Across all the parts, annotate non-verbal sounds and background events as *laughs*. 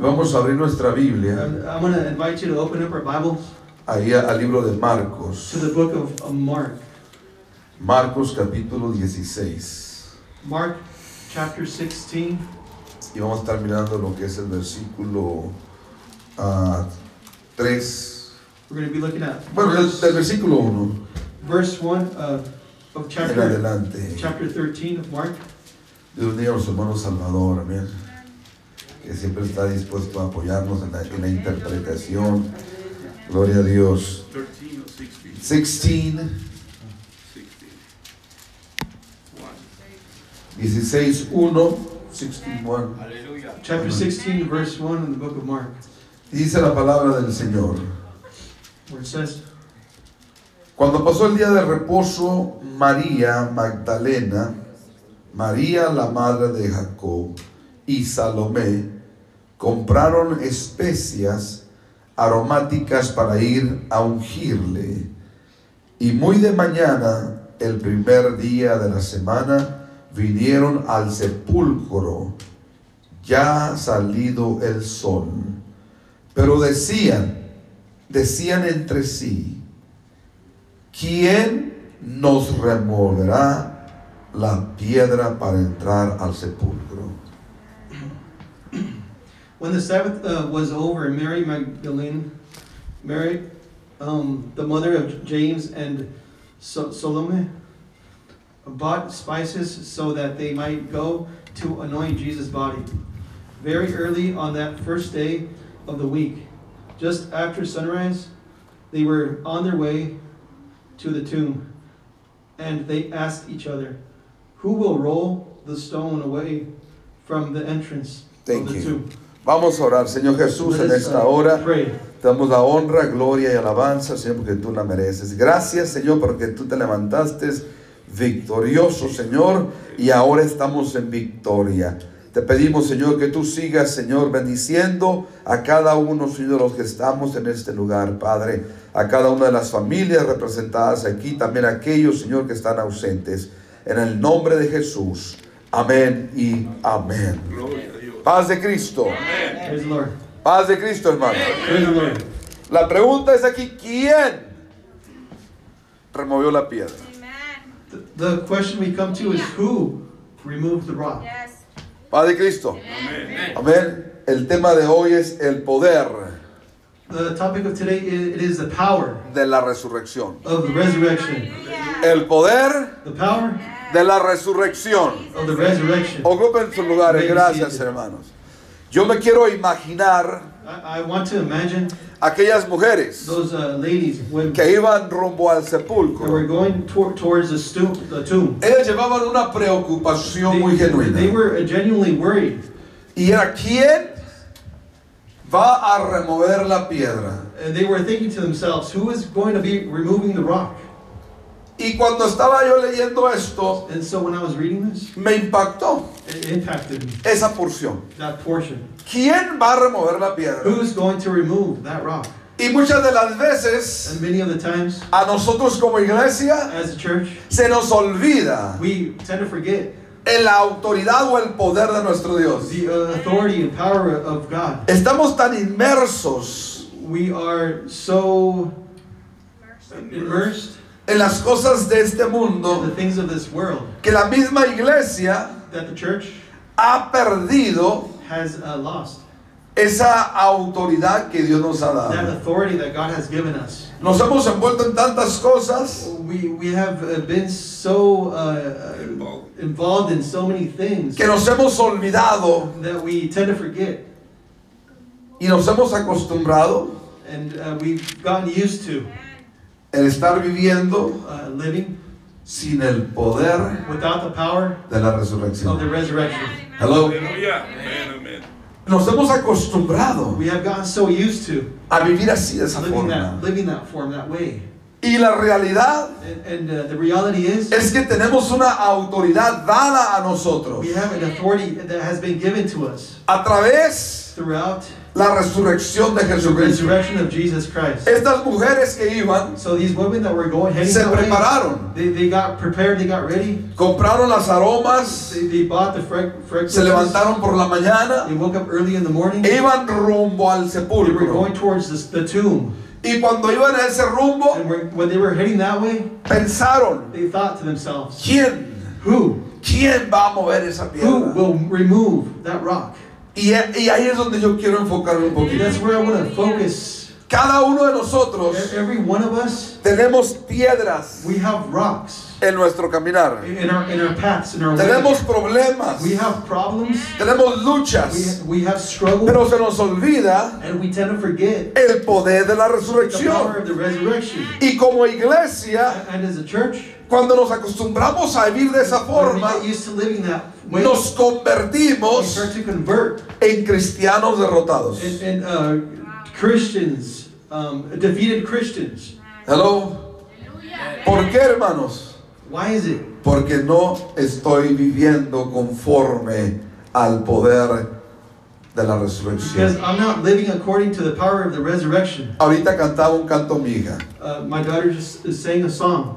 Vamos a abrir nuestra Biblia I'm, I'm going to invite you to open up our Bibles ahí al libro de Marcos. to the book of, of Mark. Marcos capítulo 16. Mark chapter 16. Y vamos a estar mirando lo que es el versículo ah, 3. We're going to be looking at Bueno, del, verse, del versículo 1 verse 1 uh, of en chapter, adelante. chapter 13 of Mark. Dios mío, hermano Salvador, amén. Que siempre está dispuesto a apoyarnos en la, en la interpretación. Gloria a Dios. 13 or 16? 16, 16. 1. 16, 1, 16, 1. Hallelujah. Chapter 16, verse 1 in the book of Mark, dice la palabra del Señor. where it says, Cuando pasó el día de reposo, María Magdalena, María la madre de Jacob y Salomé compraron especias aromáticas para ir a ungirle. Y muy de mañana, el primer día de la semana, vinieron al sepulcro, ya salido el sol. Pero decían, decían entre sí, ¿quién nos removerá la piedra para entrar al sepulcro? When the Sabbath uh, was over, Mary Magdalene, Mary, um, the mother of James and so- Salome, bought spices so that they might go to anoint Jesus' body. Very early on that first day of the week, just after sunrise, they were on their way to the tomb, and they asked each other, "Who will roll the stone away from the entrance Thank of the you. tomb?" Vamos a orar, Señor Jesús, en us, esta uh, hora. Te damos la honra, gloria y alabanza, Señor, porque tú la mereces. Gracias, Señor, porque tú te levantaste victorioso, Señor, y ahora estamos en victoria. Te pedimos, Señor, que tú sigas, Señor, bendiciendo a cada uno, Señor, de los que estamos en este lugar, Padre, a cada una de las familias representadas aquí, también a aquellos, Señor, que están ausentes. En el nombre de Jesús. Amén y amén. Paz de Cristo. Paz de Cristo, hermano. La pregunta es aquí, ¿quién removió la piedra? The, question we come to is who removed the rock? Yes. Paz de Cristo. Amén. El tema de hoy es el poder The topic of today is it is the power de la resurrección. of the resurrection. El poder The power de la resurrección. Ocupen sus lugares, gracias hermanos. Yo me quiero imaginar aquellas mujeres uh, que iban rumbo al sepulcro. Ellas llevaban una preocupación muy genuina. worried. Y era quién va a remover la piedra. Y cuando estaba yo leyendo esto, And so when I was reading this, me impactó it impacted me, esa porción. that portion. ¿Quién va a remover la piedra? Who's going to remove that rock? Y muchas de las veces And many of the times, a nosotros como iglesia as a church, se nos olvida we tend to forget en la autoridad o el poder de nuestro Dios. the uh, authority and power of God. Estamos tan inmersos We are so immersed en las cosas de este mundo things of this world que la misma iglesia that the church ha perdido has uh, lost. esa autoridad que Dios nos ha That dado. authority that God has given us. Nos hemos envuelto en tantas cosas We, we have uh, been so uh, Involved. involved in so many things que nos hemos olvidado that we tend to forget. y nos hemos acostumbrado And uh, we've gotten used to en estar viviendo uh, living sin el poder without the power de la of the resurrección. resurrection. Hello. Hallelujah. Amen. Amen. Nos hemos acostumbrado We have gotten so used to a vivir así de esa living that, forma. living that form, that way. Y la realidad And, and uh, the reality is, es que tenemos una autoridad dada a nosotros we have an authority that has been given to us a través throughout la resurrección de the Jesucristo. Estas mujeres que iban So these women that were going se prepararon, they, they got prepared, they got ready. compraron las aromas, They, bought the se levantaron por la mañana, They woke up early in the morning. e iban rumbo al They were sepulcro. going towards this, the tomb. Y cuando iban a ese rumbo, And were- when they were heading that way, pensaron, they thought to themselves, ¿quién? who? ¿Quién va a mover esa Who piedra? will remove that rock? Y, y ahí es donde yo quiero enfocarme un poquito. that's where I want to focus. Cada uno de nosotros E- Every one of us, tenemos piedras we have rocks en nuestro caminar. in our in our paths, in our. Tenemos problemas, We have problems. tenemos We, luchas, we have struggle, pero se nos olvida and we tend to forget el poder de la the power resurrección. of the resurrection. Y como iglesia, And as a church, cuando nos acostumbramos a vivir de esa when we forma, get used to living that way, nos we convertimos en cristianos derrotados. and, and uh, Christians, um, defeated Christians. Hello. ¿Por qué, hermanos? Why is it? Porque no estoy viviendo conforme al poder de la Because resurrección. I'm not living according to the power of the resurrection. Ahorita cantaba un canto mi hija Uh, my daughter just sang a song,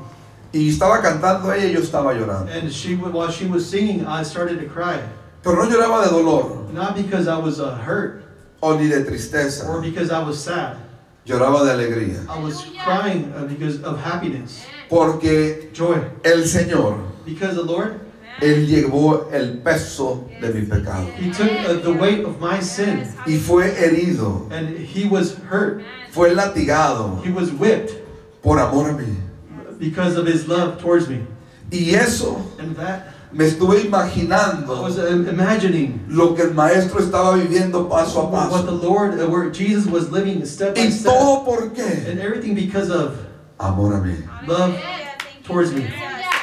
y estaba cantando ella y yo estaba llorando. and she while she was singing, I started to cry. Pero no lloraba de dolor Not because I was uh, hurt o ni de or tristeza, because I was sad. lloraba de alegría. I was crying uh, because of happiness, Porque joy. el Señor, Because the Lord, Él llevó el peso de mi pecado He took uh, the weight of my sin, y fue herido, and He was hurt. fue latigado He was whipped por amor a mí. Because of His love towards me. Y eso And that me estuve I imaginando was uh, imagining lo que el maestro estaba viviendo paso a what the paso. Lord, uh, where Jesus was living step by Y step, todo por qué? and everything because of Amor a mí. love towards me.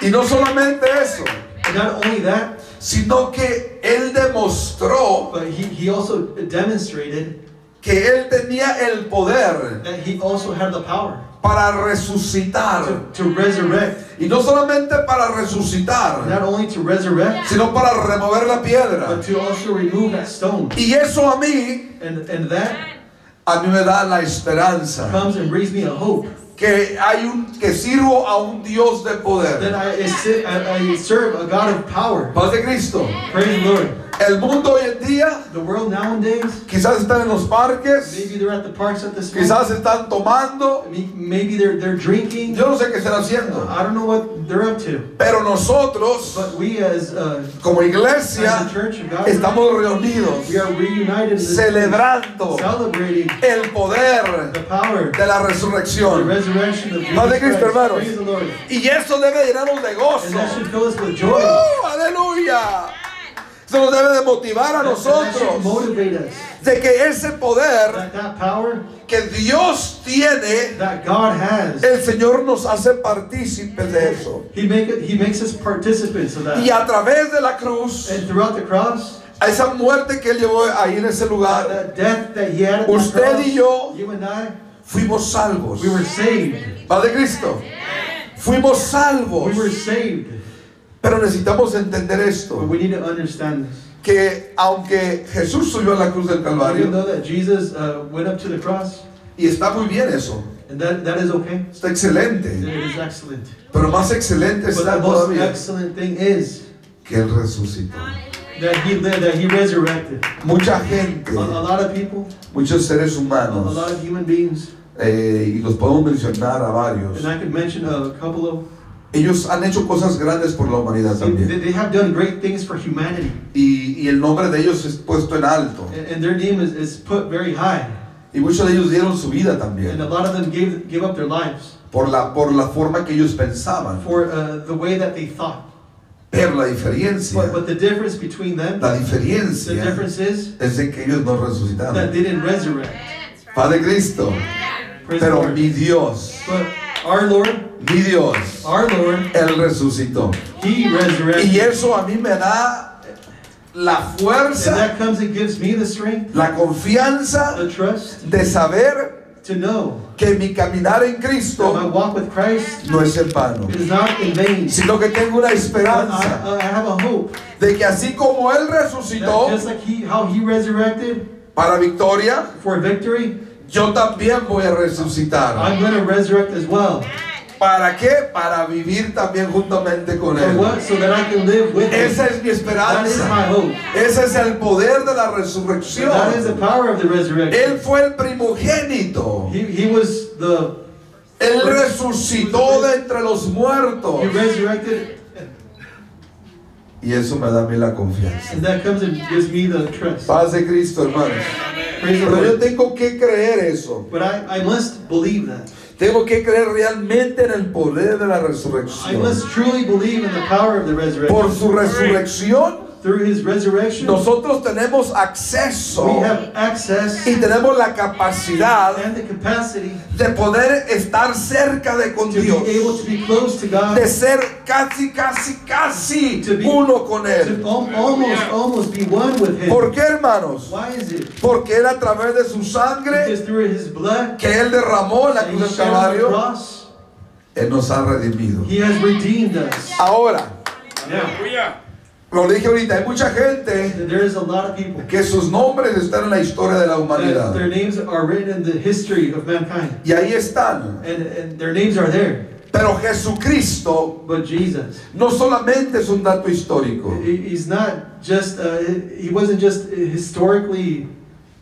Y no solamente eso, And not only that, sino que Él demostró but He, he also demonstrated que Él tenía el poder that He also had the power para resucitar. to, to resurrect. Y no solamente para resucitar, Not only to resurrect, sino para remover la piedra. but to also remove that stone. Y eso a mí, And, and that a mí me da la esperanza comes and brings me a hope que hay un que sirvo a un Dios de that poder. I, I, I serve a God of power. Paz de Cristo. Praise the Lord. El mundo hoy en día The world nowadays, quizás están en los parques, maybe they're at the parks at this quizás están tomando, Maybe they're, they're drinking. yo no sé qué están haciendo, I don't know what they're up to. pero nosotros But we as, uh, como as iglesia the church of God, estamos reunidos we are reunited celebrando celebrating el poder the power, de la the resurrección. resurrection of Paz de Cristo, hermanos. The. Y eso debe llenarnos de And gozo. that should fill us with joy. ¡Uh! ¡Aleluya! Eso nos debe de motivar a nosotros de que ese poder That, that power que Dios tiene, that God has, el Señor nos hace partícipes de eso. He make it, He makes us participants of Y a través de la cruz, And throughout the cross, a esa muerte que Él llevó ahí en ese lugar, that death that He had at the Usted cross, y yo you and I, fuimos salvos. we were saved. Padre Cristo, fuimos salvos. Pero necesitamos entender But esto, we need to understand this. que aunque Jesús subió a la cruz del Calvario, that Jesus uh, went up to the cross, y está muy bien eso, and that, that is okay, está excelente, it is excellent. pero más excelente But está the most todavía excellent thing is que Él resucitó. that he lived, that he resurrected. Mucha gente, A, a lot of people, muchos seres a, a humanos, lot of human beings, eh, y los podemos mencionar a varios, and I could mention a couple of, ellos han hecho cosas grandes por la humanidad they, también. they have done great things for humanity, Y, y el nombre de ellos es puesto en alto. and, and their name is, is put very high. Y muchos de ellos dieron su vida And a también lot of them gave, up their lives por la, por la forma que ellos pensaban. for uh, the way that they thought. Pero la diferencia, But, but the difference between them, la the diferencia difference is es de que ellos no that resucitaron. they didn't resurrect. Padre Cristo, the pero Lord. mi Dios, But our Lord, mi Dios, our Lord, Él resucitó. He resurrected. Y eso a mí me da la And fuerza, that comes and gives me the strength, la confianza the trust de saber to know que mi caminar en my Cristo walk with Christ no es en vano, is not in vain. sino que tengo una esperanza I, I have a hope de que así como Él that resucitó, just like he, how He resurrected, para victoria, for victory, yo también voy a resucitar. I'm going to resurrect as well. ¿Para qué? Para vivir también juntamente con Él. So that I can live with Him. Esa es mi That is my esperanza. hope. Ese es el poder de la That is the resurrección. power of the resurrection. Él fue el primogénito. He, he was the, Él resucitó de entre los muertos. he resurrected, Y eso me da a mí la confianza. and that comes and gives me the trust. Paz de Cristo, hermanos. Pero yo tengo que creer eso. But I, I must believe that. Tengo que creer realmente en el poder de la I resurrección. must truly believe in the power of the Por resurrection. su resurrección, Through His resurrection, nosotros tenemos acceso we have access y tenemos la capacidad and the capacity de poder estar cerca de con to be Dios. able to be close to God, De ser casi, casi, casi To be- uno con to Él. al- almost, almost be one with Him. ¿Por qué, hermanos? Why is it? Porque Él a través de su sangre His blood, que Él derramó en la cruz del Calvario, Él nos ha redimido. He has redeemed us. Ahora, Now, Aleluya. lo dije ahorita, hay mucha gente there is a lot of people que sus nombres están en la historia de la humanidad. their names are written in the history of mankind, Y ahí están. and, and their names are there. Pero Jesucristo But Jesus, no solamente es un dato histórico. he- he's not just, uh, he wasn't just historically,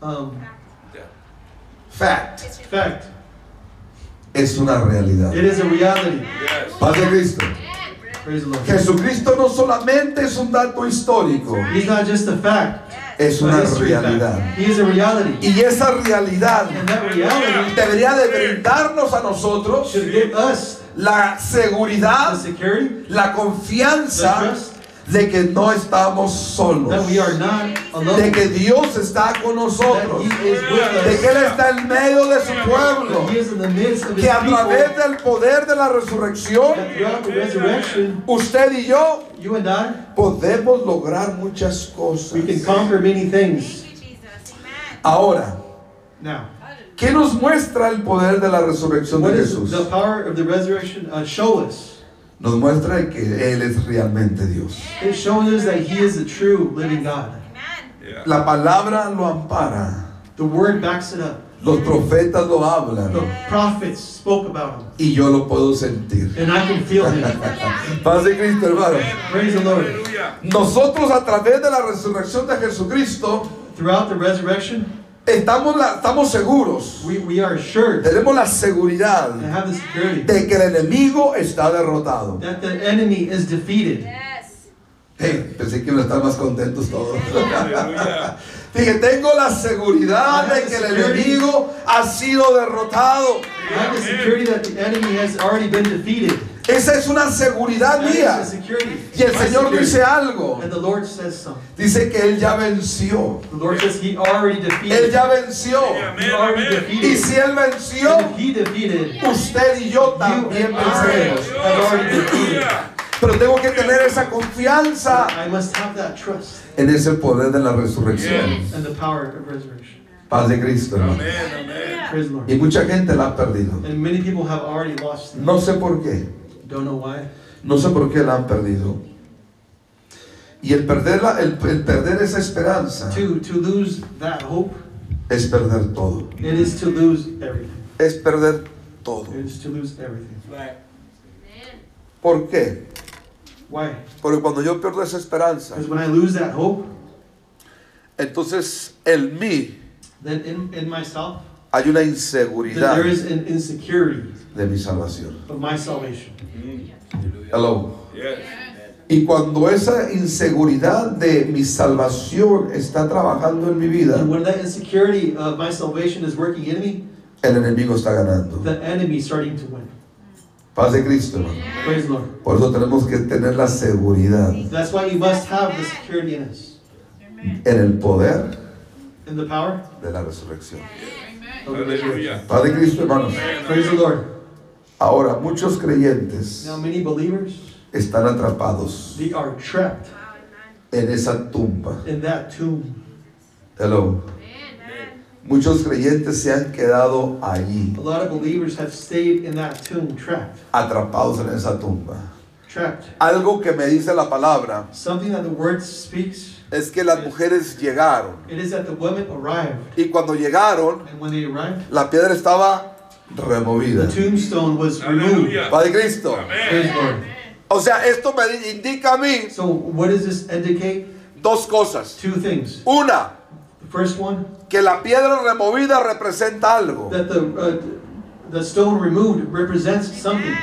um, Fact. fact. Es una realidad. It is a reality. Yes. Paz de Cristo. Jesucristo no solamente es un dato histórico, He's not just a fact, es una realidad. He is a reality. Y esa realidad debería de brindarnos a nosotros la seguridad, la the confianza trust de que no estamos solos, that we are not alone. de que Dios está con nosotros, de que Él está en medio de su pueblo, que a través del poder de la resurrección, usted y yo you and I, podemos lograr muchas cosas. we can conquer many things. Thank you, Jesus. Amen. Ahora, Now, ¿qué nos muestra el poder de la resurrección what de Jesús? The the? Nos muestra que Él es realmente Dios. It shows us that He is the true living God. La palabra lo ampara. The Word backs it up. Los profetas lo The hablan. prophets spoke about Him, Y yo lo puedo sentir. and I can feel Him. *laughs* Paz de Cristo, hermano. Praise the Lord. Nosotros a través de la resurrección de Jesucristo Throughout the resurrection, estamos, la- estamos seguros. we, we are assured Tenemos la seguridad and have the security de que el enemigo está derrotado. that the enemy is defeated. Yes. Hey, pensé que iban a estar más contentos todos. *laughs* *laughs* Dije, tengo la seguridad de que el enemigo ha sido derrotado. I have the security that the enemy has already been defeated. Esa es una seguridad mía. Y el My Señor security. dice algo. And the Lord says something. Dice que Él ya venció. The Lord says He already Él defeated. ya venció. Y defeated. si Él And venció, if He defeated, usted y yo también venceremos. Pero tengo que tener esa confianza I must have that trust en ese poder de la resurrección. and the power of resurrection. Paz de Cristo, hermano. Amén. Y mucha gente la ha perdido. And many people have already lost it. No sé por qué. Don't know why. No sé por qué la han perdido. Y el perder, la- el, el perder esa esperanza To, to lose that hope, es perder todo. it is to lose everything. Es perder todo. It is to lose everything. ¿Por qué? Why? Porque cuando yo pierdo esa esperanza, Because when I lose that hope, entonces en mí then in, in myself, hay una inseguridad there is an insecurity de mi salvación. of my salvation. Hello. Yes. Y cuando esa inseguridad de mi salvación está trabajando en mi vida, And when that insecurity of my salvation is working in me, el enemigo está ganando. the enemy is starting to win. Paz de Cristo, hermano. Praise the Lord. Por eso tenemos que tener la seguridad That's why you must have the security in us, en el poder in the power de la resurrección. Aleluya. De Cristo, hermanos. Praise the Lord. Ahora, muchos creyentes Now, many believers, están atrapados they are trapped en esa tumba. in that tomb. Hello. Muchos creyentes se han quedado allí, A lot of believers have stayed in that tomb, trapped, atrapados en esa tumba. Trapped. Algo que me dice la palabra Something that the word speaks, es que las mujeres llegaron. it is that the women arrived. Y cuando llegaron, And when they arrived, la piedra estaba removida. the tombstone was removed. Aleluya. Padre Cristo. O sea, esto me di- indica a mí So what does this indicate? dos cosas. Two things. Una, The first one, que la piedra removida representa algo. that the uh, the stone removed represents something.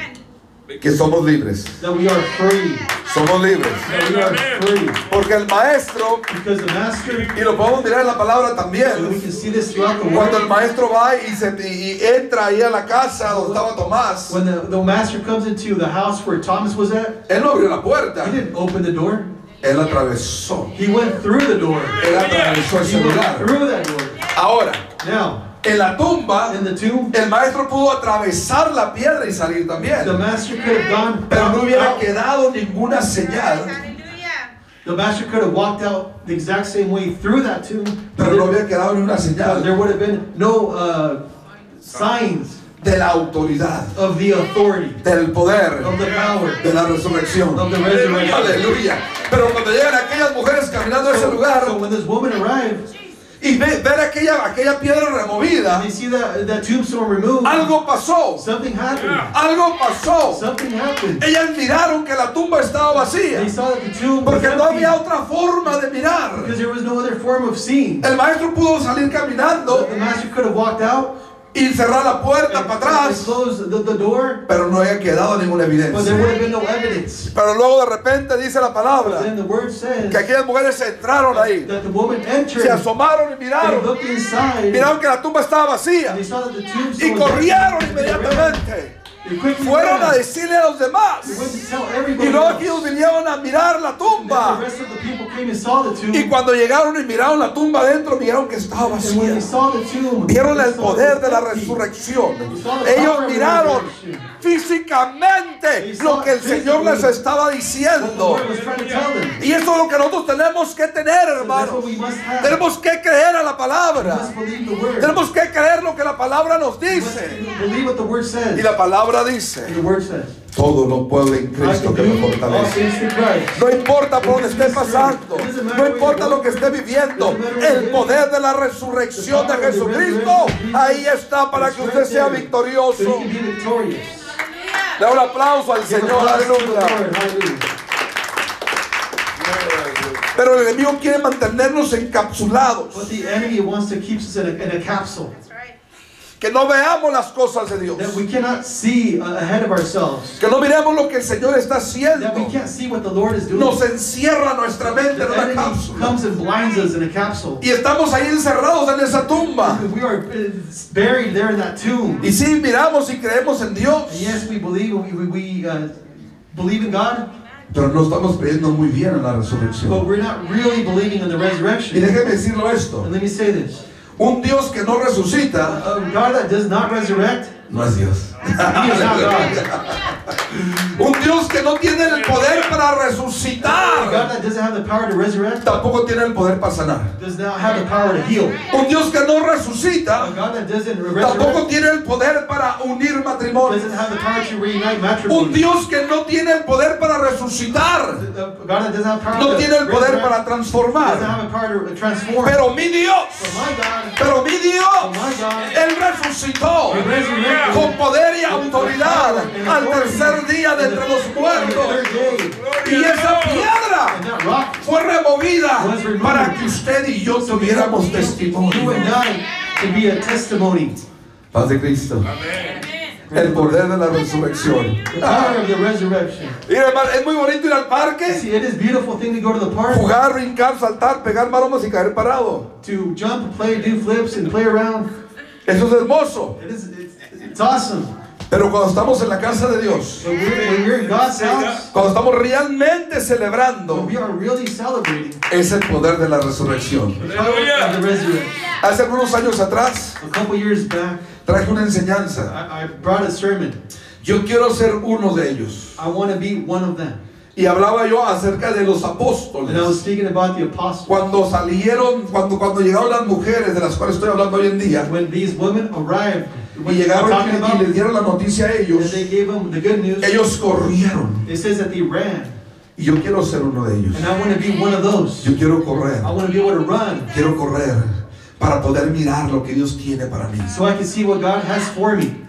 Que somos libres. That we are free. Somos libres. That we are free. Porque el maestro, Because the master, y lo podemos mirar en la palabra we también, can see this throughout the cuando el maestro va y, se, y entra ahí a la casa donde estaba Tomás, When the, the master comes into the house where Thomas was at, él no abrió la he puerta, didn't open the door. él atravesó. He went through the door. Él atravesó ese He went lugar. through that door. Ahora, Now, en la tumba, in the tomb, el maestro pudo atravesar la piedra y salir the también. master could have gone Pero no hubiera out. quedado ninguna señal, The master could have walked out the exact same way through that tomb. pero no hubiera quedado ninguna señal there would have been no uh, signs de la autoridad, of the authority, del poder, of the power, de la resurrección. of the resurrection. Aleluya. Pero cuando llegan aquellas mujeres caminando a ese lugar so when this woman arrived, y ve- ver aquella, aquella piedra removida, and they see that, that tombstone removed, algo pasó. something happened. Algo pasó. Something happened. Ellas miraron que la tumba estaba vacía. They saw that the tomb was Porque no había otra forma de mirar. there was no other form of seeing. El maestro pudo salir caminando The master could have walked out y cerrar la puerta and, para atrás, closed the, the door, pero no había quedado ninguna but there evidencia. no evidence. Pero luego de repente dice la palabra the word says que aquellas mujeres entraron ahí, that the woman entered, se asomaron y miraron, inside, miraron que la tumba estaba vacía. They saw that the y corrieron inmediatamente. Fueron a decirle a los demás y luego aquellos vinieron a mirar la tumba. Y cuando llegaron y miraron la tumba adentro, miraron que estaba vacía. Vieron el poder de la resurrección. Ellos miraron. Físicamente lo que el Señor les estaba diciendo. Y eso es lo que nosotros tenemos que tener, hermanos. Tenemos que creer a la palabra. Tenemos que creer lo que la palabra nos dice. Y la palabra dice. Todo lo puedo en Cristo que me fortalece. through Christ. No importa por donde esté pasando, no importa lo que esté viviendo, el poder de la resurrección de Jesucristo, ahí está para que usted sea victorioso. Da un aplauso al Señor, aleluya. Pero el enemigo quiere mantenernos encapsulados, que no veamos las cosas de Dios, That we cannot see uh, ahead of ourselves. que no miremos lo que el Señor está haciendo. That we can't see what the Lord is doing. Nos encierra nuestra mente en una cápsula comes and blinds us in a capsule. y estamos ahí encerrados en esa tumba. We are uh, buried there in that tomb. Y sí, miramos y creemos en Dios, And yes, we believe we, we, we uh, believe in God, pero no estamos creyendo muy bien en la but resurrección. we're not really believing in the Y resurrection. déjeme decirlo esto, And let me say this: un Dios que no resucita a God that does not resurrect, no es Dios. Un Dios que no tiene el poder para resucitar, tampoco tiene el poder para sanar. Un Dios que no resucita, tampoco tiene el poder para unir matrimonios. Un. Dios que no tiene el poder para resucitar, no tiene el poder para transformar. Pero mi Dios, pero mi Dios, Él resucitó con poder y autoridad al tercer día de entre los muertos. Y esa piedra fue removida para que usted y yo tuviéramos you testimonio. Paz de Cristo. El poder de la resurrección. Resurrection. Mira, hermano, es muy bonito ir al parque, See, it is a beautiful thing to go to the park, jugar, brincar, saltar, pegar maromas y caer parado. to jump, play, do flips, and play around. Eso es hermoso. It is, it's, it's awesome. Pero cuando estamos en la casa de Dios, But we're, when we're in God's house, cuando estamos realmente when celebrando, es el poder de la resurrección. the power of the resurrection. Hace algunos años atrás traje una enseñanza. I, I brought a sermon. Yo quiero ser uno de ellos. Y hablaba yo acerca de los apóstoles. Cuando salieron, cuando, cuando llegaron las mujeres de las cuales estoy hablando hoy en día, When these women arrived, y llegaron y, les dieron la noticia a ellos, they gave them the good news, ellos corrieron. it says that they ran. Y yo quiero ser uno de ellos. And I want to be one of those. Yo quiero correr. I want to be able to run Quiero correr para poder mirar lo que Dios tiene para mí. so I can see what God has for me.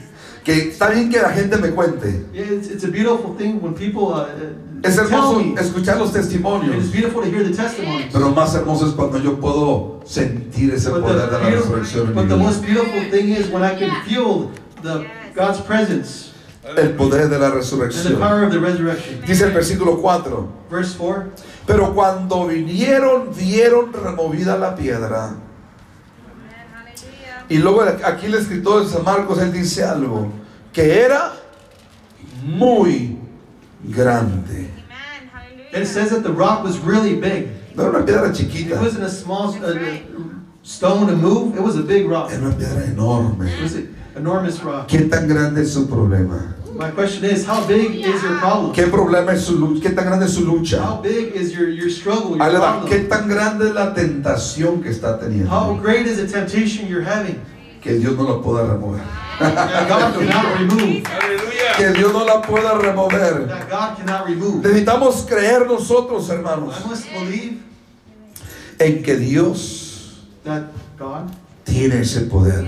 Que está bien que la gente me cuente. It's, it's a beautiful thing when people uh, Es tell hermoso me. escuchar los And it's testimonios. beautiful to hear the testimonies. Pero más hermoso es cuando yo puedo sentir ese But poder de the, la resurrección but the most beautiful thing is when I can feel the God's presence El poder de la and the resurrección. power of the resurrection. Dice el versículo 4. Verse 4. Pero cuando vinieron, vieron removida la piedra. Y luego aquí el escritor de San Marcos, él dice algo, que era muy grande. It says that the rock was really big. No era una piedra It chiquita, wasn't a small uh, stone to move, it was a big rock. era una piedra enorme. It was an enormous rock. ¿Qué tan grande es su problema? My question is, how big is your problem? ¿Qué problema es su lucha? ¿Qué tan grande es su How lucha? big is your, your struggle, Ahí your le va. ¿Qué tan grande es la tentación que está How teniendo? great is the temptation you're having? Que Dios no la pueda remover. That God cannot *laughs* remove. Hallelujah. Que Dios no la pueda remover. That God cannot remove. Necesitamos creer nosotros, hermanos, I must believe en que Dios that God tiene ese poder.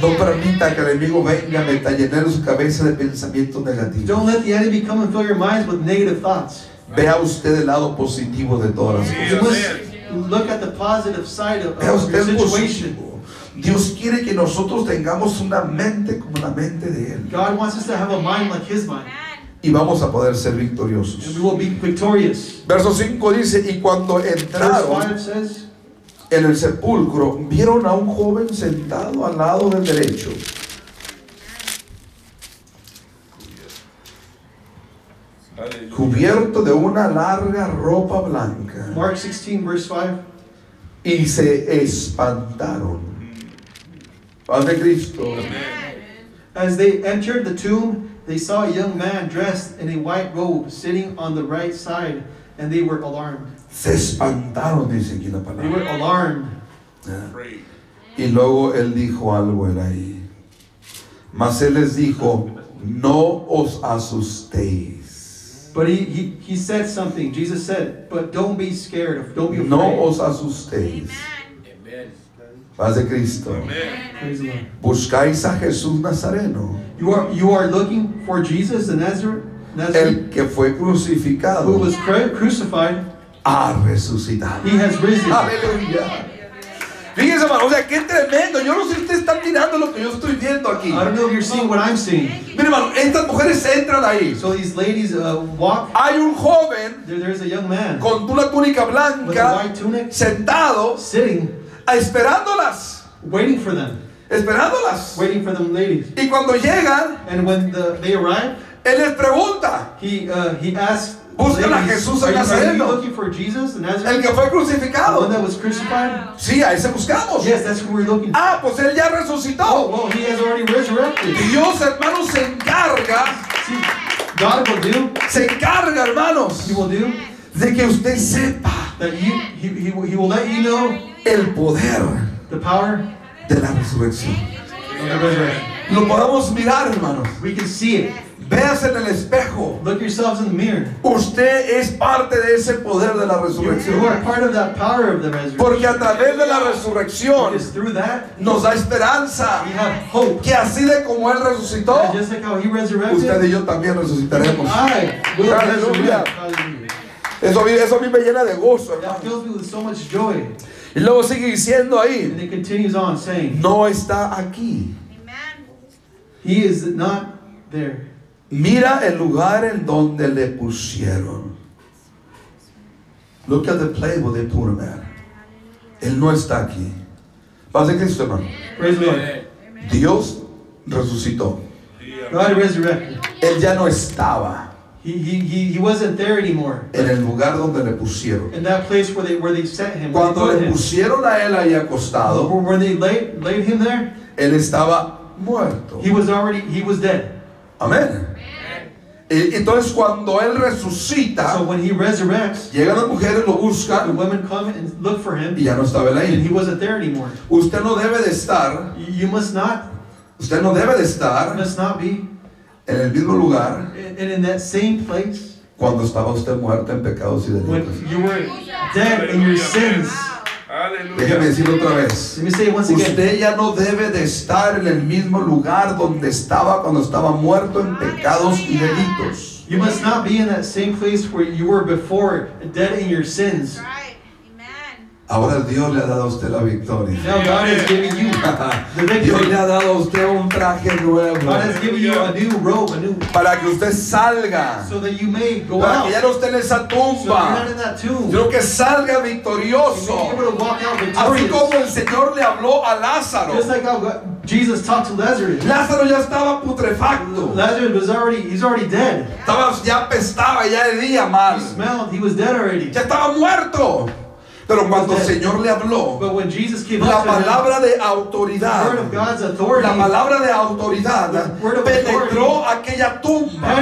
No permita que el enemigo venga a llenar su cabeza de pensamientos negativos. Don't let the enemy come and fill your minds with negative thoughts. Vea usted el lado positivo de todas las cosas. must look at the positive side of, Vea of usted your el situation. positivo. Dios quiere que nosotros tengamos una mente como la mente de Él. God wants us to have a mind like His mind, Y vamos a poder ser and we victoriosos. will be victorious. Verso 5 dice, y cuando Verse entraron 5 says, en el sepulcro, vieron a un joven sentado al lado del derecho. Cubierto de una larga ropa blanca, Mark 16, verse 5. y se espantaron. Paz de Cristo. As they entered the tomb, they saw a young man dressed in a white robe sitting on the right side, and they were alarmed. Se espantaron, dice aquí la They were palabra. alarmed. Pray. Y luego él dijo algo él ahí. Mas él les dijo, no os asustéis. But he, he, he said something. Jesus said, But don't be scared. Don't be afraid. No os asustéis. Amen. Paz de Cristo. Amen. Buscáis a Jesús Nazareno, You are, you are looking for Jesus, the Nazareth, Nazareth el que fue who crucificado, was cru- crucified. Ha resucitado. He has risen. Aleluya. Fíjense, hermano, o sea, qué tremendo. Yo no sé si ustedes están mirando lo que yo estoy viendo aquí. I don't know if you're seeing what I'm seeing. Hermano, estas mujeres entran ahí. So these ladies uh, walk. Hay un joven There, there's a young man con una túnica with a blanca white tunic sentado sitting, esperándolas. waiting for them, Esperándolas. waiting for them ladies. Y cuando llegan, And when the, they arrive, él les pregunta, he uh, he asks, Buscan a Jesús el Nazareno." looking for Jesus, the el que fue crucificado. that was crucified? Sí, a ese buscamos. Yes, that's who we're looking for. Ah, pues él ya Oh, resucitó. well, he has already resurrected. Dios, hermanos, se encarga, See, God will do, se encarga, hermanos, He will do de que usted sepa that you, he, he, will- he will let you know el poder the power de la resurrección. Lo podemos mirar, hermanos. We can see it. Véase en el espejo. Look yourselves in the mirror. Usted es parte de ese poder de la You, you are resurrección. part of that power of the resurrection. Porque a través de la resurrección Because through that, nos da esperanza. we have hope. Que así de como Él resucitó, And just like how he usted resurrected, y yo también resucitaremos. I will. Hallelujah. Eso, a mí- eso a mí me llena de gozo, That hermano. fills me with so much joy. Y luego sigue diciendo And ahí, it continues on saying, no está aquí. He is not there. Mira el lugar en donde le pusieron. Look at the place where they put him at. Él no está aquí. Paz de Cristo, hermano. Dios resucitó. God resurrected. Él ya no estaba He, he, he, he wasn't there anymore. en el lugar donde le pusieron. In that place where they where they set him, Cuando le him, pusieron a él ahí acostado, where, where they laid, laid him there, él estaba muerto. he was already he was dead. Amén. Entonces cuando él So resucita, when he resurrects, llegan las mujeres, lo the buscan women come and look for him, y ya no estaba él and he ahí. wasn't there anymore. Usted no debe de estar, You must not, usted no debe de estar must not be en el mismo lugar and in that same place cuando estaba usted muerto en pecados y when delitos. you were dead in your sins. Déjeme decirlo otra vez. Usted ya no debe de estar en el mismo lugar donde estaba cuando estaba muerto en pecados y delitos. You must not be in that same place where you were before, dead in your sins. Ahora Dios le ha dado a usted la victoria. Now God is giving you *laughs* the Dios victory. le ha dado a usted un traje nuevo God has given you a new robe, a new, para que usted salga, so that you may go para out. que ya no esté en esa tumba, que salga You may be victorioso. Así como el Señor le habló a Lázaro. Just like how God- Jesus talked to Lazarus. Lázaro ya estaba putrefacto. Lazarus was already, he's already dead. Estaba, ya apestaba, ya mal. He smelled, he was dead already. Ya estaba muerto. Pero cuando el Señor le habló, la palabra de the autoridad, word of God's authority la palabra de autoridad penetró aquella tumba.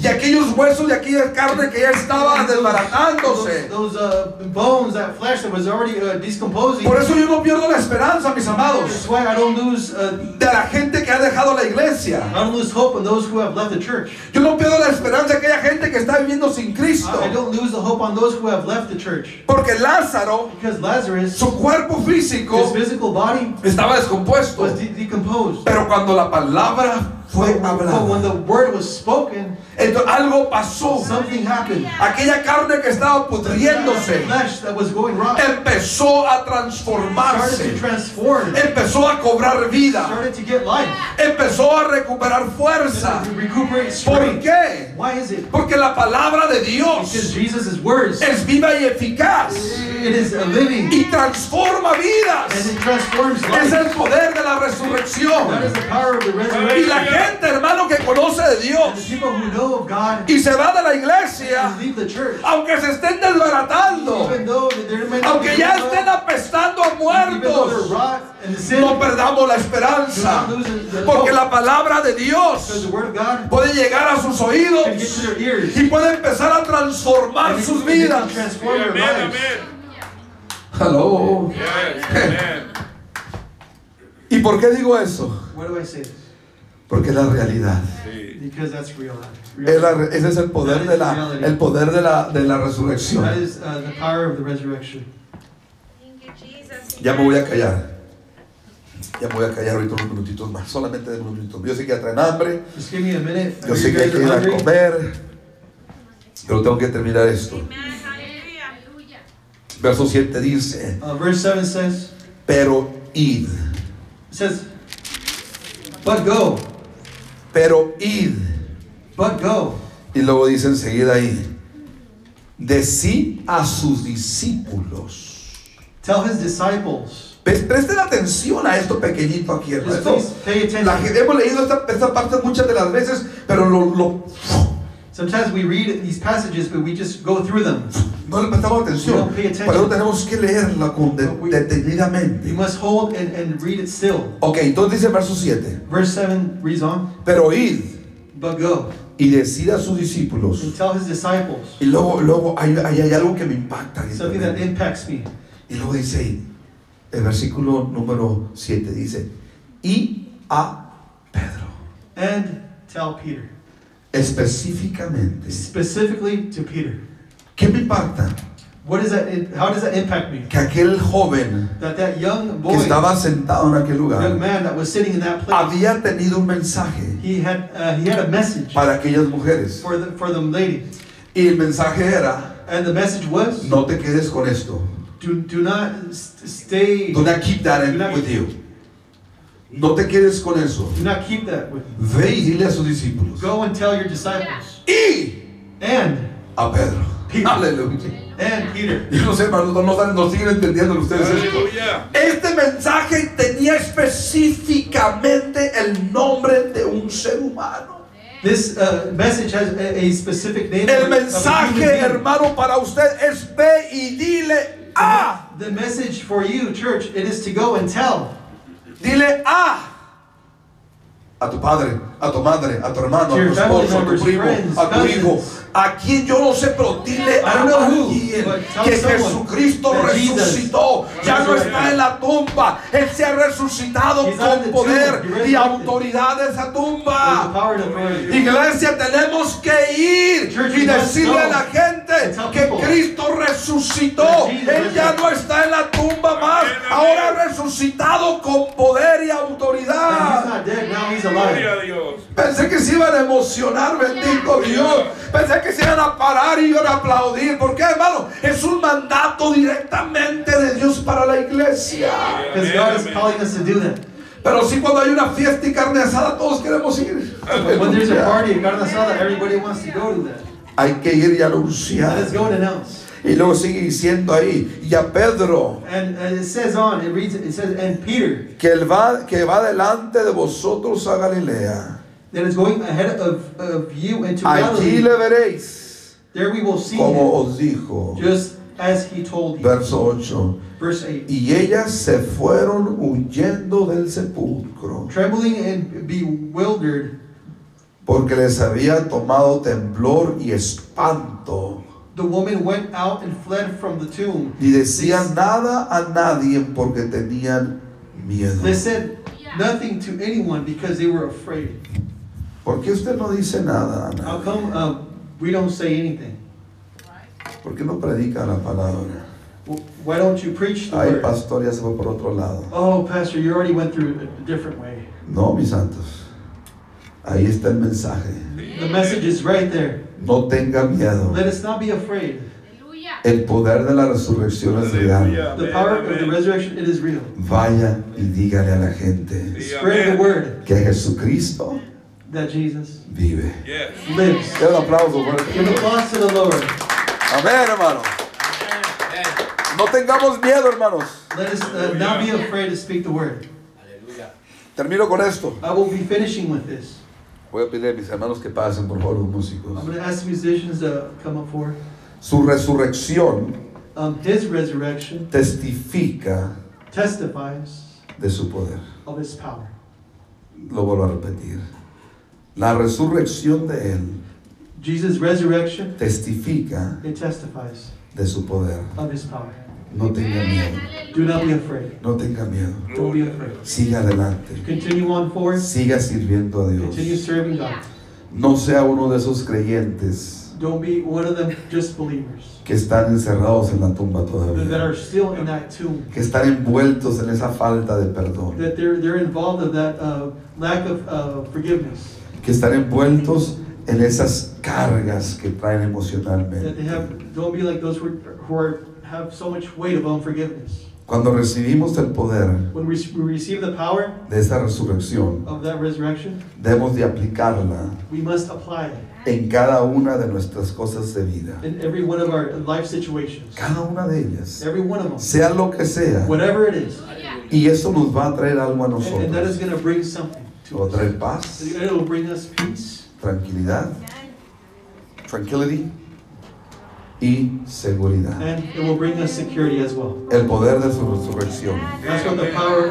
Y aquellos huesos y aquella carne que ya estaba desbaratándose. Those, those bones, that flesh that was already decomposing. Por eso yo no pierdo la esperanza, mis amados, uh, de la gente que ha dejado la iglesia. I don't lose hope on those who have left the church. Yo no pierdo la esperanza de aquella gente que está viviendo sin Cristo. I, I don't lose the hope on those who have left the church. Porque Lázaro, Lazarus, su cuerpo físico his physical body estaba descompuesto. was de- decomposed. Pero cuando la palabra fue But, but when hablada, the word was spoken, entonces algo pasó. something happened. Aquella carne que estaba pudriéndose Flesh that was going wrong empezó a started to transformarse, transform, empezó a cobrar vida, to get life, empezó a recuperar fuerza. ¿Por strength. qué? Why is it? Porque la palabra de Dios Jesus' words, es viva y eficaz it is a living y transforma and vidas. it transforms Es life. el poder de la That is resurrección. the power of the Y resurrection. la gente, hermano, que conoce de Dios y se va de la iglesia, aunque se estén desbaratando, aunque ya estén apestando a muertos, no perdamos la esperanza. Porque la palabra de Dios the word of God puede llegar a sus oídos y puede empezar a transformar sus vidas. Hello. *laughs* ¿Y por qué digo eso? Porque es la realidad. Ese es el poder de la, el poder de la, de la resurrección. Uh, the power of the resurrection. Thank you, Jesus. Ya me voy a callar. Ya me voy a callar ahorita unos minutitos más. Solamente de unos minutos. Yo sé que ya traen hambre. Yo sé que hay que ir a comer. Pero tengo que terminar esto. Verso 7 dice, Uh, verse 7 says, pero id, it says, but go, pero id. but go. Y luego dice enseguida ahí, decí a sus discípulos. Tell his disciples. Pre- Presten atención a esto pequeñito aquí, hermano. La hemos leído esta, esta parte muchas de las veces, pero lo, lo- Sometimes we read these passages, but we just go through them. no le prestamos We atención. Por eso tenemos que leerla con de- we- detenidamente. You must hold and, and read it still. Ok, entonces dice verso 7, Verse 7 reads on, pero id but go y decid a sus discípulos. and tell his disciples. Y luego, luego hay, hay, hay algo que me impacta. Something that impacts me. Y luego dice el versículo número 7 dice, y a Pedro, And tell Peter. Específicamente. Specifically to Peter. ¿Qué me impacta? What is that? How does that impact me? Que aquel joven That that young que boy, estaba sentado en aquel young lugar, man that was sitting in that place, había tenido un mensaje he had uh, he had a message para aquellas mujeres. for the for the ladies, Y el mensaje era, and the message was, no te quedes con esto. do do not st- stay, Do not keep that in with you. No te quedes con eso. do not keep that with. you. Ve y dile a sus discípulos. Go and tell your disciples Y and a Pedro. Peter. Aleluya. and Peter. Yo no sé, hermanos, no, no, no siguen entendiendo ustedes esto. Este mensaje tenía específicamente el nombre de un ser humano. This uh, message has a, a specific name. El mensaje, hermano, para usted es ve y dile a. The message for you, church, it is to go and tell. Dile a. A tu padre, a tu madre, a tu hermano, a tu esposo, a tu primo, a tu hijo, a quien yo no sé, pero dile a alguien que Jesucristo resucitó, ya no está en la tumba, Él se ha resucitado con poder y autoridad de esa tumba. Iglesia, tenemos que ir y decirle a la gente que Cristo resucitó. Él ya no está en la tumba más. Ahora ha resucitado con poder y autoridad. Pensé que se iban a emocionar, bendito Dios. Pensé que se iban a parar y a aplaudir. ¿Por qué, hermano? Es un mandato directamente de Dios para la iglesia. Because God is calling us to do that. Pero sí cuando hay una fiesta y carne asada, todos queremos ir. When there's a party at carne asada, everybody wants to go to that. Hay que ir y anunciar. us go and announce. Y luego sigue diciendo ahí, y a Pedro, And, and it says on, it reads, it says, and Peter, que, él va, que va delante de vosotros a Galilea. That is going ahead of, of you into Allí Galilee. le veréis, There we will see como him, os dijo. just as he told you. Verso 8. Verse 8. Y ellas se fueron huyendo del sepulcro, Trembling and bewildered, porque les había tomado temblor y espanto. the woman went out and fled from the tomb. Ni decían nada a nadie porque tenían miedo. They said nothing to anyone because they were afraid. ¿Por qué usted no dice nada, How Ana? come uh, we don't say anything? ¿Por qué no predica la palabra? Why don't you preach the Ay, word? pastor, ya se fue por otro lado. Oh, Pastor, you already went through a different way. No, mis santos. Ahí está el mensaje. The message is right there. No tenga miedo. Let us not be afraid. Aleluya. El poder de la resurrección es real. The power of the resurrection, it is real. Vaya y dígale a la gente Spread the word que Jesucristo that Jesus vive. Yes. lives. Un aplauso fuerte. Give applause to the Lord. Amén, hermano. No tengamos miedo, hermanos. Let us uh, not be afraid to speak the word. Termino con esto. I will be finishing with this. Voy a pedirle a mis hermanos que pasen, por favor, los I'm músicos. going to ask the musicians to come up forward. Su resurrección Um, his resurrection testifica testifies de su poder. of his power. Lo vuelvo a repetir. La resurrección de Él Jesus' resurrection, testifica it testifies de su poder. of his power. No tenga miedo. Do not be afraid. No tenga miedo. Don't be afraid. Siga adelante. Continue on forward. Siga sirviendo a Continue Dios. serving God. No sea uno de esos creyentes Don't be one of them just believers que están encerrados en la tumba that todavía. are still in that tomb. Que están envueltos en esa falta de perdón. That they're, they're involved of that uh, lack of uh, forgiveness. Que están envueltos en esas cargas que traen That emocionalmente. they have, don't be like those who, are, who are, have so much weight of unforgiveness. Cuando recibimos el poder When we, we receive the power de esa resurrección, of that resurrection, debemos de aplicarla we must apply it en cada una de nuestras cosas de vida. in every one of our life situations. Cada una de ellas. Every one of them. Sea lo que sea. Whatever it is. Y eso nos va a traer algo a nosotros. Nos va a traer paz, It'll bring us peace, tranquilidad, tranquility y seguridad. and it will bring us security as well. El poder de su resurrección. That's what the power